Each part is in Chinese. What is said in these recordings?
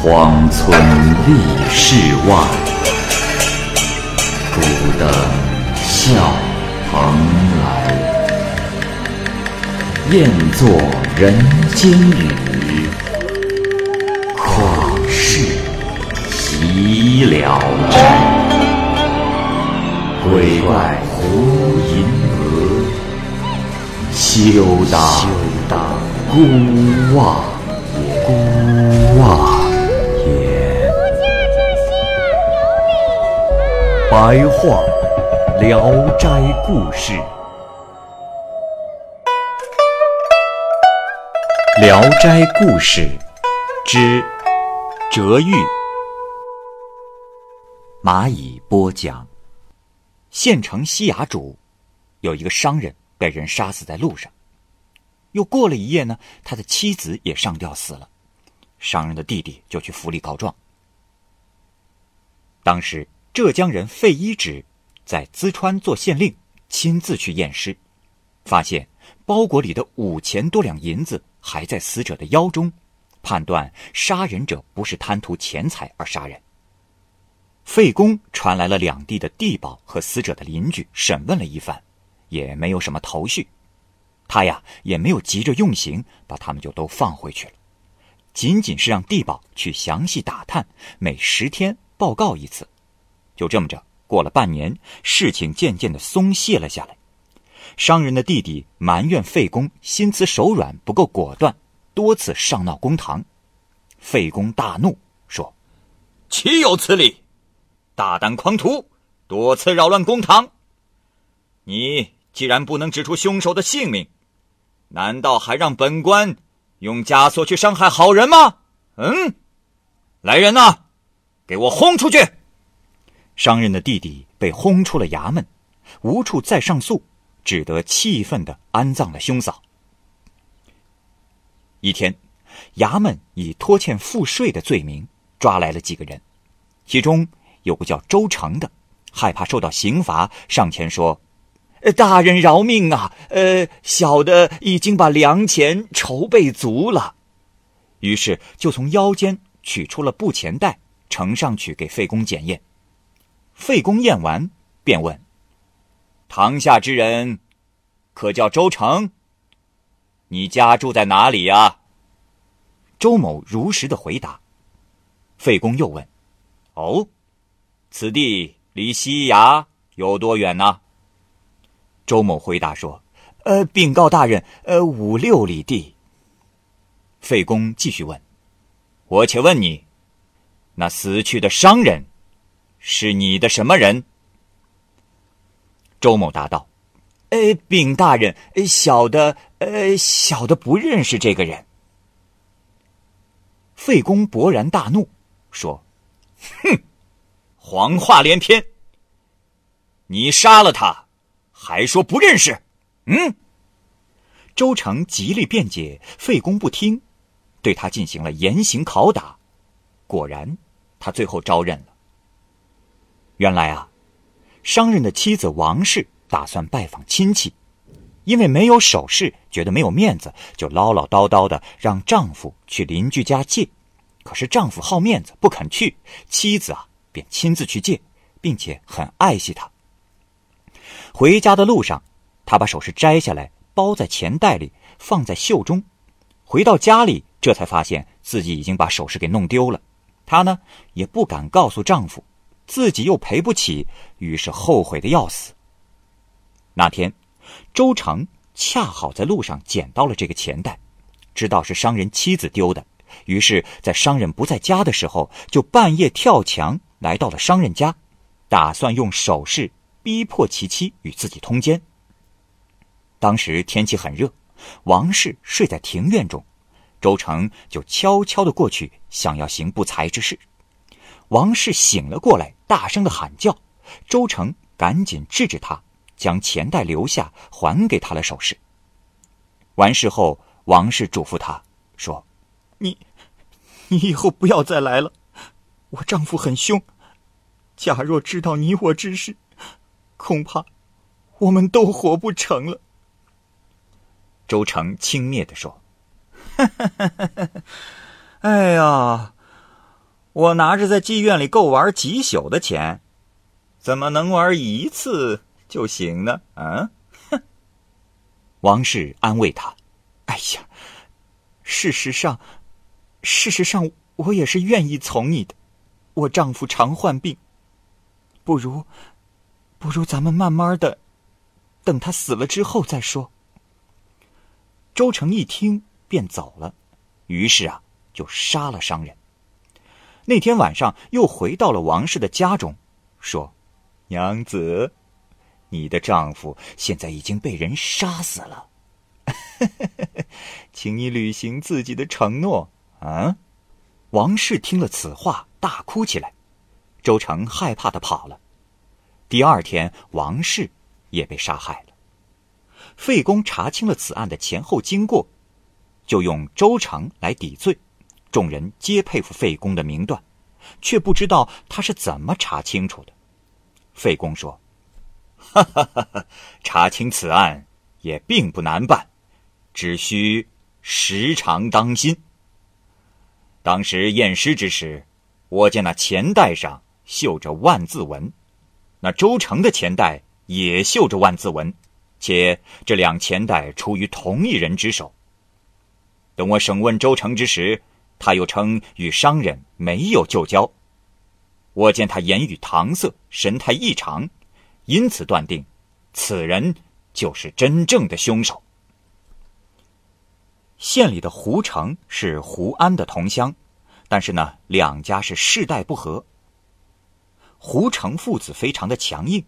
荒村立世外，孤灯笑蓬莱。雁作人间雨，旷世岂了斋。鬼怪胡银娥，休当孤望白话《聊斋故事》，《聊斋故事》之折玉，蚂蚁播讲。县城西崖主有一个商人被人杀死在路上，又过了一夜呢，他的妻子也上吊死了。商人的弟弟就去府里告状。当时浙江人费一指在淄川做县令，亲自去验尸，发现包裹里的五千多两银子还在死者的腰中，判断杀人者不是贪图钱财而杀人。费公传来了两地的地保和死者的邻居，审问了一番，也没有什么头绪。他呀也没有急着用刑，把他们就都放回去了，仅仅是让地保去详细打探，每十天报告一次。就这么着，过了半年，事情渐渐的松懈了下来。商人的弟弟埋怨费公心慈手软，不够果断，多次上闹公堂。费公大怒，说：“岂有此理！”大胆狂徒，多次扰乱公堂。你既然不能指出凶手的姓名，难道还让本官用枷锁去伤害好人吗？嗯，来人呐，给我轰出去！商人的弟弟被轰出了衙门，无处再上诉，只得气愤的安葬了兄嫂。一天，衙门以拖欠赋税的罪名抓来了几个人，其中。有个叫周成的，害怕受到刑罚，上前说：“大人饶命啊！呃，小的已经把粮钱筹备足了。”于是就从腰间取出了布钱袋，呈上去给费公检验。费公验完，便问：“堂下之人，可叫周成？你家住在哪里呀？”周某如实的回答。费公又问：“哦？”此地离西崖有多远呢？周某回答说：“呃，禀告大人，呃，五六里地。”费公继续问：“我且问你，那死去的商人是你的什么人？”周某答道：“呃，禀大人，小的，呃，小的不认识这个人。”费公勃然大怒，说：“哼！”谎话连篇！你杀了他，还说不认识？嗯？周成极力辩解，费公不听，对他进行了严刑拷打。果然，他最后招认了。原来啊，商人的妻子王氏打算拜访亲戚，因为没有首饰，觉得没有面子，就唠唠叨叨的让丈夫去邻居家借。可是丈夫好面子，不肯去。妻子啊。便亲自去借，并且很爱惜它。回家的路上，他把首饰摘下来，包在钱袋里，放在袖中。回到家里，这才发现自己已经把首饰给弄丢了。她呢，也不敢告诉丈夫，自己又赔不起，于是后悔的要死。那天，周成恰好在路上捡到了这个钱袋，知道是商人妻子丢的，于是，在商人不在家的时候，就半夜跳墙。来到了商人家，打算用手势逼迫其妻与自己通奸。当时天气很热，王氏睡在庭院中，周成就悄悄的过去，想要行不才之事。王氏醒了过来，大声的喊叫，周成赶紧制止他，将钱袋留下，还给他了首饰。完事后，王氏嘱咐他说：“你，你以后不要再来了。”我丈夫很凶，假若知道你我之事，恐怕我们都活不成了。周成轻蔑的说：“ 哎呀，我拿着在妓院里够玩几宿的钱，怎么能玩一次就行呢？啊！哼！王氏安慰他：“哎呀，事实上，事实上，我也是愿意从你的。我丈夫常患病，不如，不如咱们慢慢的，等他死了之后再说。”周成一听便走了，于是啊，就杀了商人。那天晚上又回到了王氏的家中，说：“娘子，你的丈夫现在已经被人杀死了，请你履行自己的承诺。”啊！王氏听了此话，大哭起来。周成害怕的跑了。第二天，王氏也被杀害了。费公查清了此案的前后经过，就用周成来抵罪。众人皆佩服费公的明断，却不知道他是怎么查清楚的。费公说：“哈哈哈哈查清此案也并不难办，只需时常当心。当时验尸之时，我见那钱袋上绣着万字文，那周成的钱袋也绣着万字文，且这两钱袋出于同一人之手。等我审问周成之时。”他又称与商人没有旧交，我见他言语搪塞，神态异常，因此断定，此人就是真正的凶手。县里的胡成是胡安的同乡，但是呢，两家是世代不和。胡成父子非常的强硬，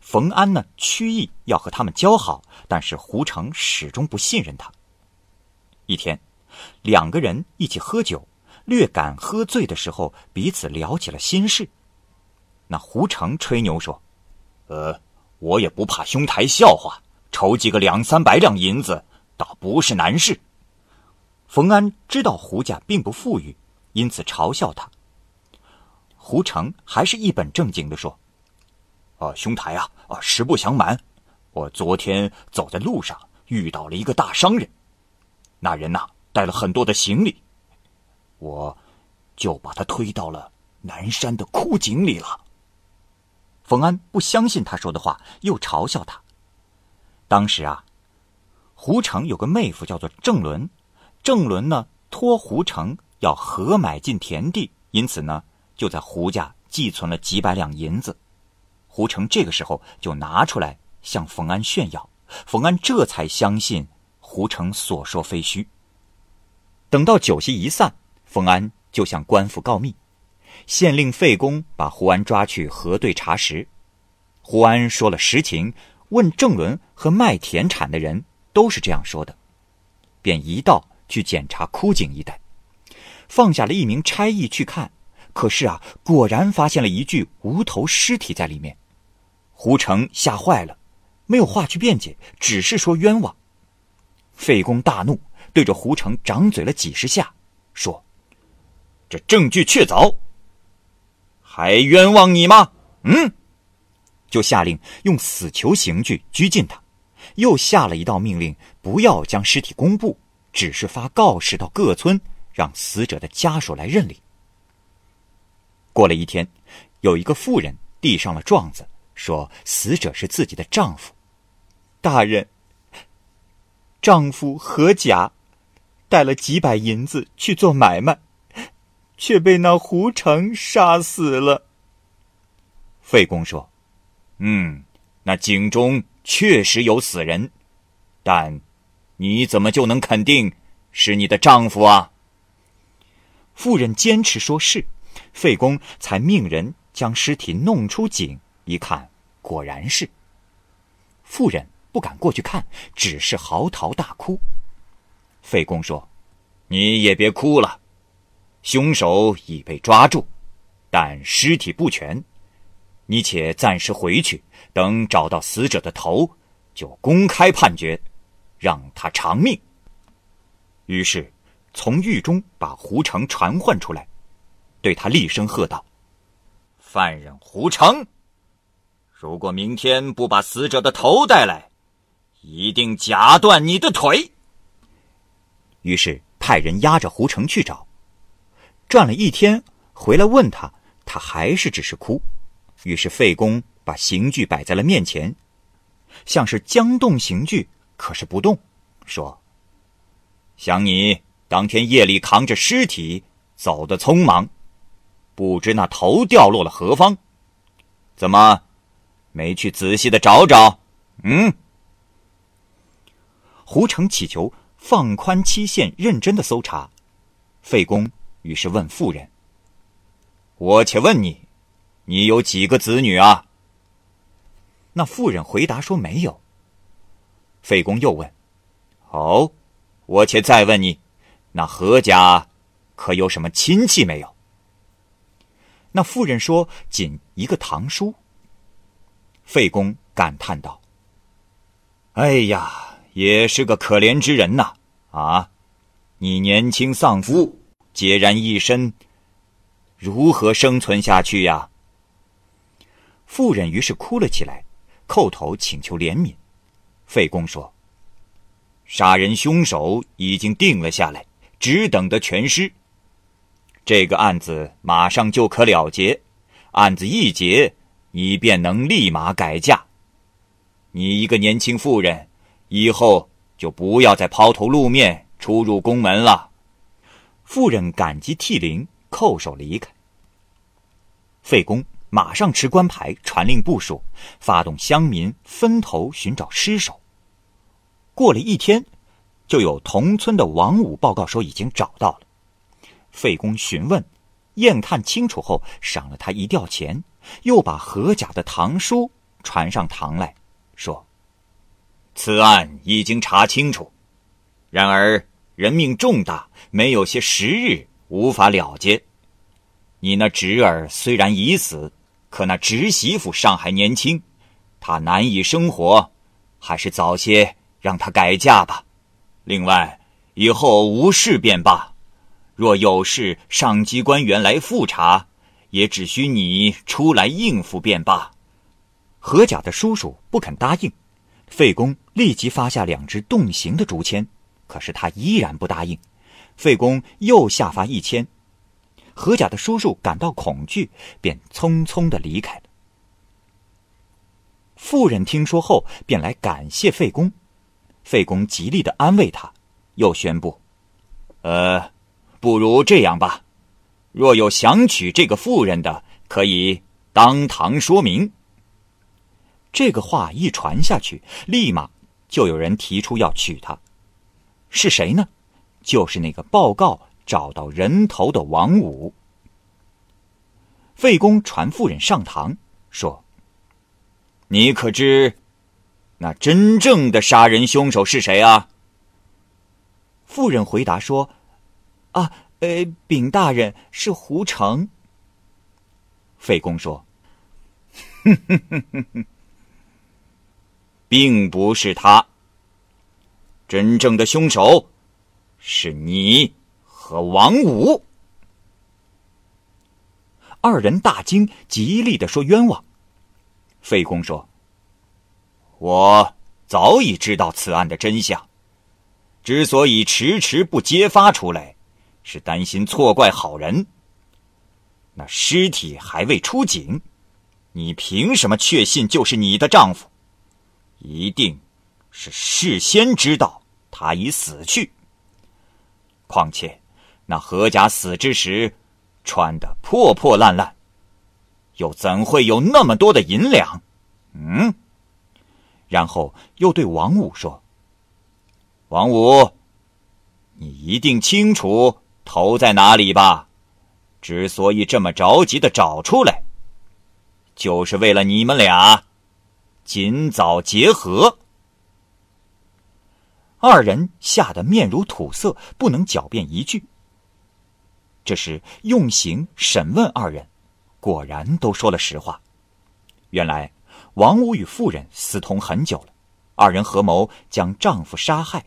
冯安呢屈意要和他们交好，但是胡成始终不信任他。一天。两个人一起喝酒，略感喝醉的时候，彼此聊起了心事。那胡成吹牛说：“呃，我也不怕兄台笑话，筹集个两三百两银子，倒不是难事。”冯安知道胡家并不富裕，因此嘲笑他。胡成还是一本正经的说：“啊，兄台啊，啊，实不相瞒，我昨天走在路上，遇到了一个大商人，那人呐。”带了很多的行李，我就把他推到了南山的枯井里了。冯安不相信他说的话，又嘲笑他。当时啊，胡成有个妹夫叫做郑伦，郑伦呢托胡成要合买进田地，因此呢就在胡家寄存了几百两银子。胡成这个时候就拿出来向冯安炫耀，冯安这才相信胡成所说非虚。等到酒席一散，冯安就向官府告密，县令费公把胡安抓去核对查实。胡安说了实情，问郑伦和卖田产的人都是这样说的，便一道去检查枯井一带，放下了一名差役去看，可是啊，果然发现了一具无头尸体在里面。胡成吓坏了，没有话去辩解，只是说冤枉。费公大怒。对着胡成掌嘴了几十下，说：“这证据确凿，还冤枉你吗？”嗯，就下令用死囚刑具拘禁他，又下了一道命令，不要将尸体公布，只是发告示到各村，让死者的家属来认领。过了一天，有一个妇人递上了状子，说死者是自己的丈夫。大人，丈夫何甲。带了几百银子去做买卖，却被那胡成杀死了。费公说：“嗯，那井中确实有死人，但你怎么就能肯定是你的丈夫啊？”妇人坚持说是，费公才命人将尸体弄出井，一看果然是。妇人不敢过去看，只是嚎啕大哭。费公说：“你也别哭了，凶手已被抓住，但尸体不全，你且暂时回去，等找到死者的头，就公开判决，让他偿命。”于是从狱中把胡成传唤出来，对他厉声喝道：“犯人胡成，如果明天不把死者的头带来，一定夹断你的腿。”于是派人押着胡成去找，转了一天，回来问他，他还是只是哭。于是费公把刑具摆在了面前，像是将动刑具，可是不动，说：“想你当天夜里扛着尸体走得匆忙，不知那头掉落了何方，怎么没去仔细的找找？嗯？”胡成祈求放宽期限，认真的搜查。费公于是问妇人：“我且问你。”你有几个子女啊？那妇人回答说没有。费公又问：“哦，我且再问你，那何家可有什么亲戚没有？”那妇人说：“仅一个堂叔。”费公感叹道：“哎呀，也是个可怜之人呐！啊，你年轻丧夫，孑然一身，如何生存下去呀？”妇人于是哭了起来，叩头请求怜悯。费公说：“杀人凶手已经定了下来，只等得全尸。这个案子马上就可了结，案子一结，你便能立马改嫁。你一个年轻妇人，以后就不要再抛头露面出入宫门了。”妇人感激涕零，叩首离开。费公。马上持官牌传令部署，发动乡民分头寻找尸首。过了一天，就有同村的王五报告说已经找到了。费公询问，验看清楚后，赏了他一吊钱，又把何甲的堂叔传上堂来说：“此案已经查清楚，然而人命重大，没有些时日无法了结。你那侄儿虽然已死。”可那侄媳妇尚还年轻，她难以生活，还是早些让她改嫁吧。另外，以后无事便罢，若有事，上级官员来复查，也只需你出来应付便罢。何甲的叔叔不肯答应，费公立即发下两支动刑的竹签，可是他依然不答应。费公又下发一签。何甲的叔叔感到恐惧，便匆匆的离开了。妇人听说后，便来感谢费公。费公极力的安慰他，又宣布：“呃，不如这样吧，若有想娶这个妇人的，可以当堂说明。”这个话一传下去，立马就有人提出要娶她。是谁呢？就是那个报告。找到人头的王五，费公传妇人上堂说：“你可知那真正的杀人凶手是谁啊？”妇人回答说：“啊，呃，禀大人是胡成。”费公说：“哼哼哼哼哼，并不是他，真正的凶手是你。”和王五二人大惊，极力的说冤枉。费公说：“我早已知道此案的真相，之所以迟迟不揭发出来，是担心错怪好人。那尸体还未出警，你凭什么确信就是你的丈夫？一定是事先知道他已死去。况且。”那何家死之时，穿的破破烂烂，又怎会有那么多的银两？嗯。然后又对王五说：“王五，你一定清楚头在哪里吧？之所以这么着急的找出来，就是为了你们俩尽早结合。”二人吓得面如土色，不能狡辩一句。这时用刑审问二人，果然都说了实话。原来王五与妇人私通很久了，二人合谋将丈夫杀害。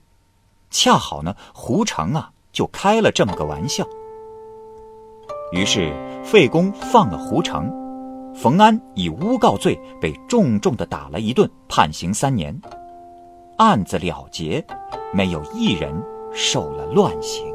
恰好呢，胡成啊就开了这么个玩笑。于是费公放了胡成，冯安以诬告罪被重重的打了一顿，判刑三年。案子了结，没有一人受了乱刑。